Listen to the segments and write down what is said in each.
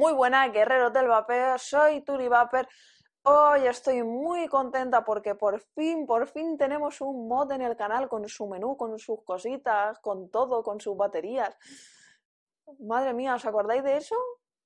Muy buenas, guerreros del vapeo, soy Turi Vapor. Hoy estoy muy contenta porque por fin, por fin tenemos un mod en el canal con su menú, con sus cositas, con todo, con sus baterías. Madre mía, ¿os acordáis de eso?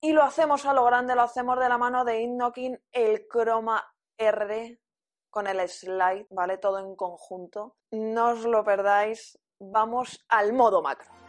Y lo hacemos a lo grande, lo hacemos de la mano de Innokin, el Chroma R con el slide, ¿vale? Todo en conjunto. No os lo perdáis. Vamos al modo macro.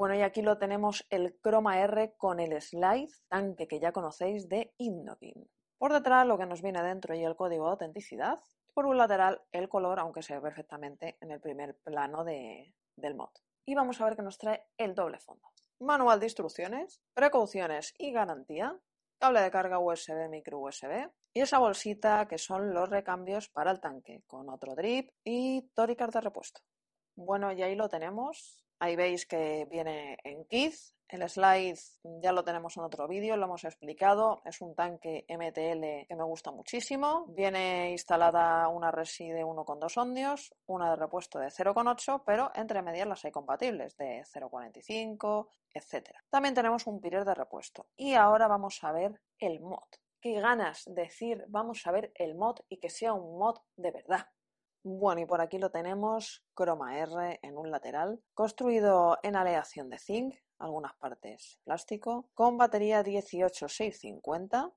Bueno, y aquí lo tenemos el Chroma R con el slide, tanque que ya conocéis de Innokin. Por detrás lo que nos viene dentro y el código de autenticidad. Por un lateral el color, aunque se ve perfectamente en el primer plano de, del mod. Y vamos a ver qué nos trae el doble fondo. Manual de instrucciones, precauciones y garantía, cable de carga USB, micro USB y esa bolsita que son los recambios para el tanque con otro drip y tóricas de repuesto. Bueno, y ahí lo tenemos. Ahí veis que viene en kit. El slide ya lo tenemos en otro vídeo, lo hemos explicado. Es un tanque MTL que me gusta muchísimo. Viene instalada una resi de 1,2 ohmios, una de repuesto de 0,8, pero entre medias las hay compatibles de 0,45, etc. También tenemos un pirer de repuesto. Y ahora vamos a ver el mod. Qué ganas de decir vamos a ver el mod y que sea un mod de verdad. Bueno, y por aquí lo tenemos, Chroma R en un lateral, construido en aleación de zinc, algunas partes plástico, con batería 18650.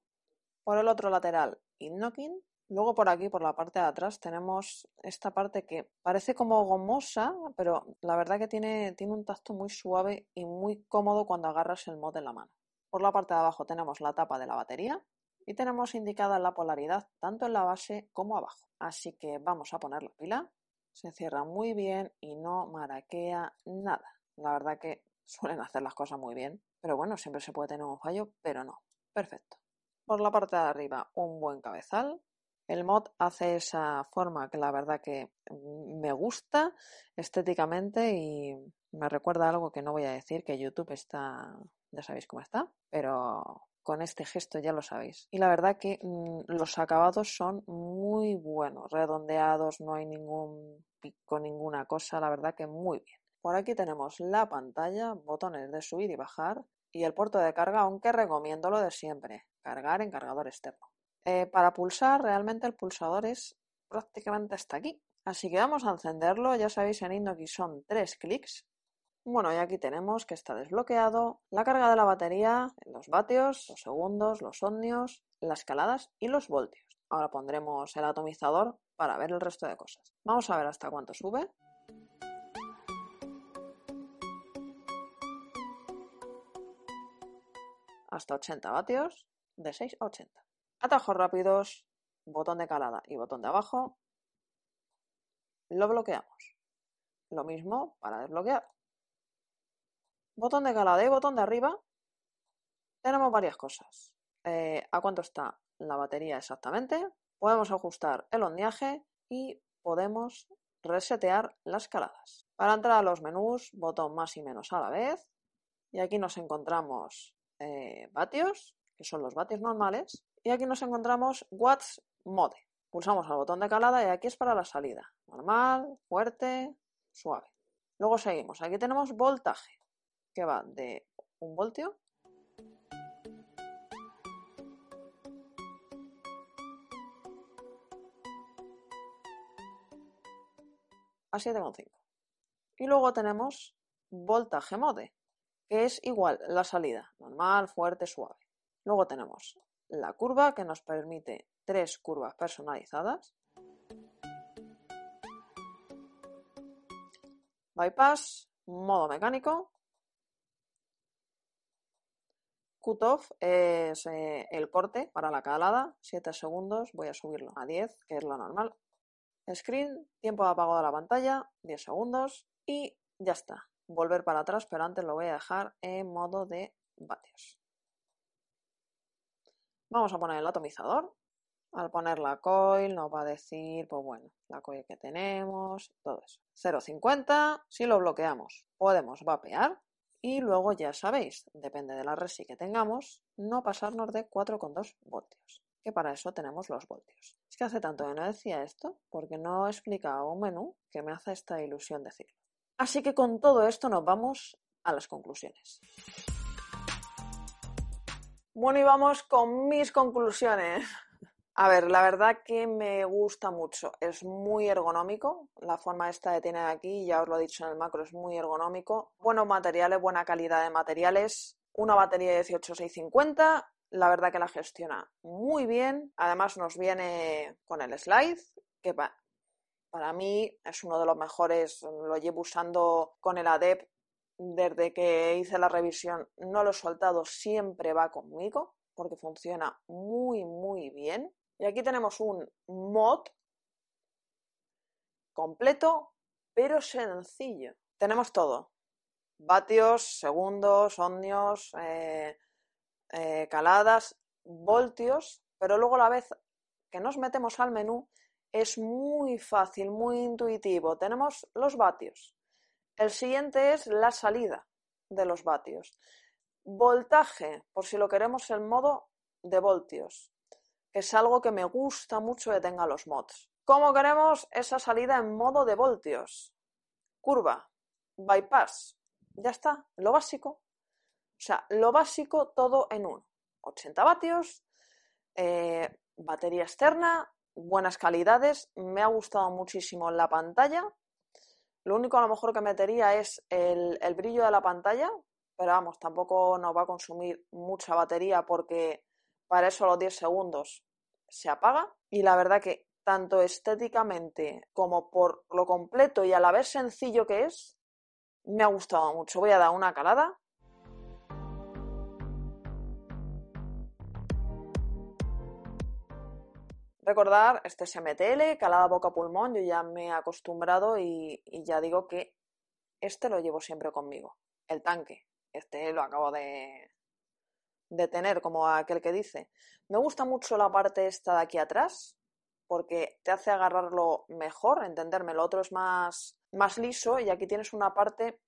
Por el otro lateral, Innokin. Luego por aquí, por la parte de atrás, tenemos esta parte que parece como gomosa, pero la verdad que tiene, tiene un tacto muy suave y muy cómodo cuando agarras el mod en la mano. Por la parte de abajo tenemos la tapa de la batería, y tenemos indicada la polaridad tanto en la base como abajo. Así que vamos a poner la pila. Se cierra muy bien y no maraquea nada. La verdad que suelen hacer las cosas muy bien, pero bueno, siempre se puede tener un fallo, pero no. Perfecto. Por la parte de arriba un buen cabezal. El mod hace esa forma que la verdad que me gusta estéticamente y me recuerda algo que no voy a decir, que YouTube está, ya sabéis cómo está, pero con este gesto, ya lo sabéis. Y la verdad que mm, los acabados son muy buenos, redondeados, no hay ningún pico, ninguna cosa, la verdad que muy bien. Por aquí tenemos la pantalla, botones de subir y bajar y el puerto de carga, aunque recomiendo lo de siempre, cargar en cargador externo. Eh, para pulsar, realmente el pulsador es prácticamente hasta aquí. Así que vamos a encenderlo, ya sabéis en Indoki son tres clics bueno, y aquí tenemos que está desbloqueado la carga de la batería, los vatios, los segundos, los ohmios, las escaladas y los voltios. Ahora pondremos el atomizador para ver el resto de cosas. Vamos a ver hasta cuánto sube. Hasta 80 vatios, de 6 a 80. Atajos rápidos, botón de calada y botón de abajo. Lo bloqueamos. Lo mismo para desbloquear botón de calada y botón de arriba, tenemos varias cosas. Eh, a cuánto está la batería exactamente, podemos ajustar el ondeaje y podemos resetear las caladas. Para entrar a los menús, botón más y menos a la vez. Y aquí nos encontramos eh, vatios, que son los vatios normales. Y aquí nos encontramos watts mode. Pulsamos el botón de calada y aquí es para la salida. Normal, fuerte, suave. Luego seguimos. Aquí tenemos voltaje que va de un voltio a 7,5. Y luego tenemos voltaje mode, que es igual la salida, normal, fuerte, suave. Luego tenemos la curva que nos permite tres curvas personalizadas. Bypass, modo mecánico Cutoff es eh, el corte para la calada, 7 segundos, voy a subirlo a 10, que es lo normal. Screen, tiempo de apagado de la pantalla, 10 segundos y ya está. Volver para atrás, pero antes lo voy a dejar en modo de vatios. Vamos a poner el atomizador. Al poner la coil nos va a decir, pues bueno, la coil que tenemos, todo eso. 0,50, si lo bloqueamos podemos vapear y luego ya sabéis, depende de la resi que tengamos, no pasarnos de 4,2 voltios, que para eso tenemos los voltios. Es que hace tanto que no decía esto, porque no he explicado un menú que me hace esta ilusión decirlo. Así que con todo esto nos vamos a las conclusiones. Bueno, y vamos con mis conclusiones. A ver, la verdad que me gusta mucho. Es muy ergonómico. La forma esta que tiene aquí, ya os lo he dicho en el macro, es muy ergonómico. Buenos materiales, buena calidad de materiales. Una batería de 18650. La verdad que la gestiona muy bien. Además nos viene con el slide, que para mí es uno de los mejores. Lo llevo usando con el ADEP desde que hice la revisión. No lo he soltado, siempre va conmigo porque funciona muy, muy bien. Y aquí tenemos un mod completo, pero sencillo. Tenemos todo. Vatios, segundos, ohmios, eh, eh, caladas, voltios, pero luego a la vez que nos metemos al menú es muy fácil, muy intuitivo. Tenemos los vatios. El siguiente es la salida de los vatios. Voltaje, por si lo queremos en modo de voltios es algo que me gusta mucho que tenga los mods. ¿Cómo queremos esa salida en modo de voltios? Curva, bypass, ya está, lo básico. O sea, lo básico todo en uno. 80 vatios, eh, batería externa, buenas calidades, me ha gustado muchísimo la pantalla. Lo único a lo mejor que metería es el, el brillo de la pantalla, pero vamos, tampoco nos va a consumir mucha batería porque para eso los 10 segundos se apaga y la verdad que tanto estéticamente como por lo completo y a la vez sencillo que es, me ha gustado mucho. Voy a dar una calada. Recordar, este es MTL, calada boca-pulmón, yo ya me he acostumbrado y, y ya digo que este lo llevo siempre conmigo. El tanque, este lo acabo de, de tener, como aquel que dice. Me gusta mucho la parte esta de aquí atrás, porque te hace agarrarlo mejor, entenderme. Lo otro es más, más liso y aquí tienes una parte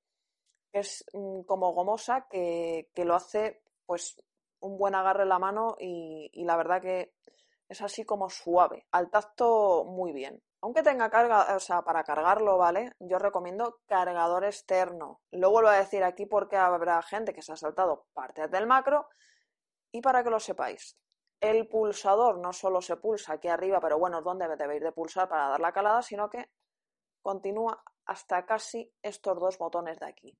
que es mm, como gomosa que, que, lo hace pues un buen agarre en la mano y, y la verdad que es así como suave. Al tacto muy bien. Aunque tenga carga, o sea, para cargarlo, ¿vale? Yo recomiendo cargador externo. Lo vuelvo a decir aquí porque habrá gente que se ha saltado partes del macro y para que lo sepáis, el pulsador no solo se pulsa aquí arriba, pero bueno, es donde debéis de pulsar para dar la calada, sino que continúa hasta casi estos dos botones de aquí.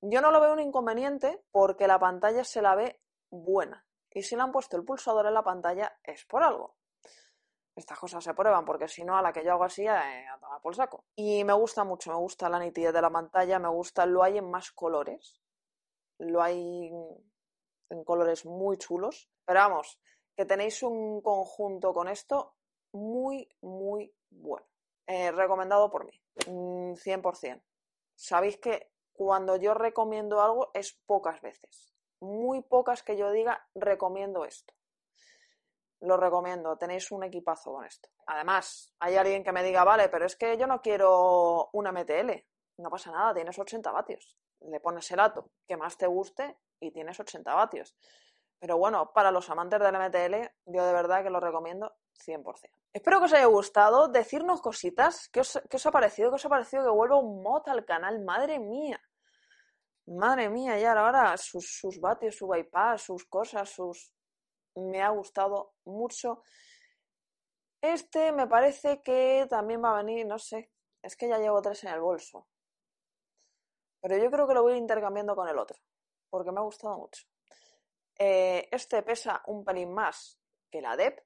Yo no lo veo un inconveniente porque la pantalla se la ve buena. Y si le han puesto el pulsador en la pantalla es por algo. Estas cosas se prueban porque si no, a la que yo hago así, eh, a tomar por saco. Y me gusta mucho, me gusta la nitidez de la pantalla, me gusta, lo hay en más colores. Lo hay en colores muy chulos. Pero vamos, que tenéis un conjunto con esto muy, muy bueno. Eh, recomendado por mí, 100%. Mm, Sabéis que cuando yo recomiendo algo es pocas veces. Muy pocas que yo diga recomiendo esto. Lo recomiendo, tenéis un equipazo con esto. Además, hay alguien que me diga, vale, pero es que yo no quiero una MTL. No pasa nada, tienes 80 vatios. Le pones el ato que más te guste y tienes 80 vatios. Pero bueno, para los amantes del MTL, yo de verdad que lo recomiendo 100%. Espero que os haya gustado. Decirnos cositas. ¿Qué os, qué os ha parecido? ¿Qué os ha parecido que vuelva un mod al canal? Madre mía. Madre mía, ya ahora sus, sus vatios, su bypass, sus cosas, sus... Me ha gustado mucho. Este me parece que también va a venir, no sé. Es que ya llevo tres en el bolso. Pero yo creo que lo voy intercambiando con el otro porque me ha gustado mucho. Eh, este pesa un pelín más que la DEP,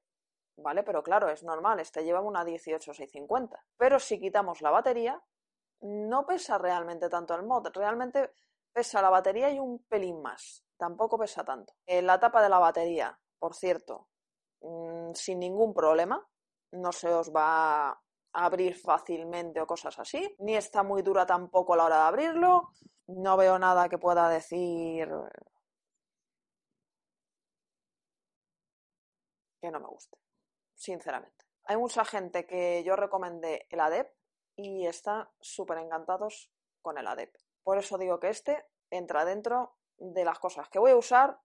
¿vale? Pero claro, es normal, este lleva una 18650. Pero si quitamos la batería, no pesa realmente tanto el mod, realmente pesa la batería y un pelín más. tampoco pesa tanto. La tapa de la batería, por cierto, mm, sin ningún problema, no se os va abrir fácilmente o cosas así, ni está muy dura tampoco a la hora de abrirlo, no veo nada que pueda decir que no me guste, sinceramente. Hay mucha gente que yo recomendé el ADEP y está súper encantados con el ADEP. Por eso digo que este entra dentro de las cosas que voy a usar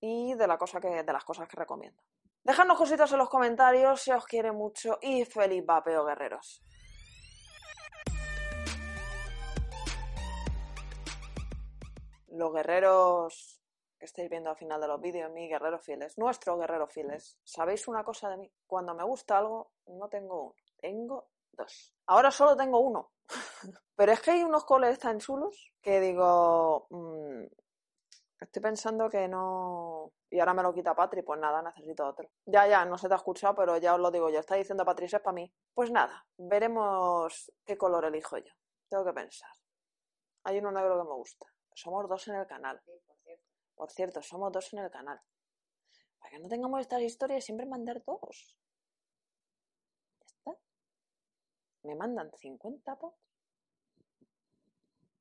y de, la cosa que, de las cosas que recomiendo. Dejadnos cositas en los comentarios si os quiere mucho y feliz vapeo guerreros. Los guerreros que estáis viendo al final de los vídeos, mis guerreros fieles, nuestros guerreros fieles, ¿sabéis una cosa de mí? Cuando me gusta algo, no tengo uno, tengo dos. Ahora solo tengo uno. Pero es que hay unos coles tan chulos que digo, mmm, Estoy pensando que no. Y ahora me lo quita Patri, pues nada, necesito otro. Ya, ya, no se te ha escuchado, pero ya os lo digo yo. Está diciendo Patricia es para mí. Pues nada, veremos qué color elijo yo. Tengo que pensar. Hay uno negro que me gusta. Somos dos en el canal. por, cierto. somos dos en el canal. Para que no tengamos estas historias, siempre mandar dos. Ya está. Me mandan 50 pods.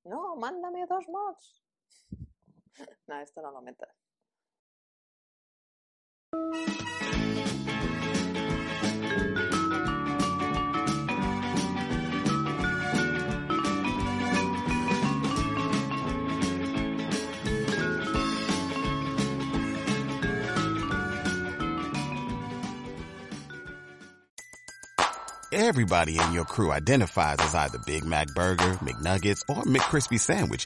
No, mándame dos mods. Everybody in your crew identifies as either Big Mac Burger, McNuggets, or McCrispy Sandwich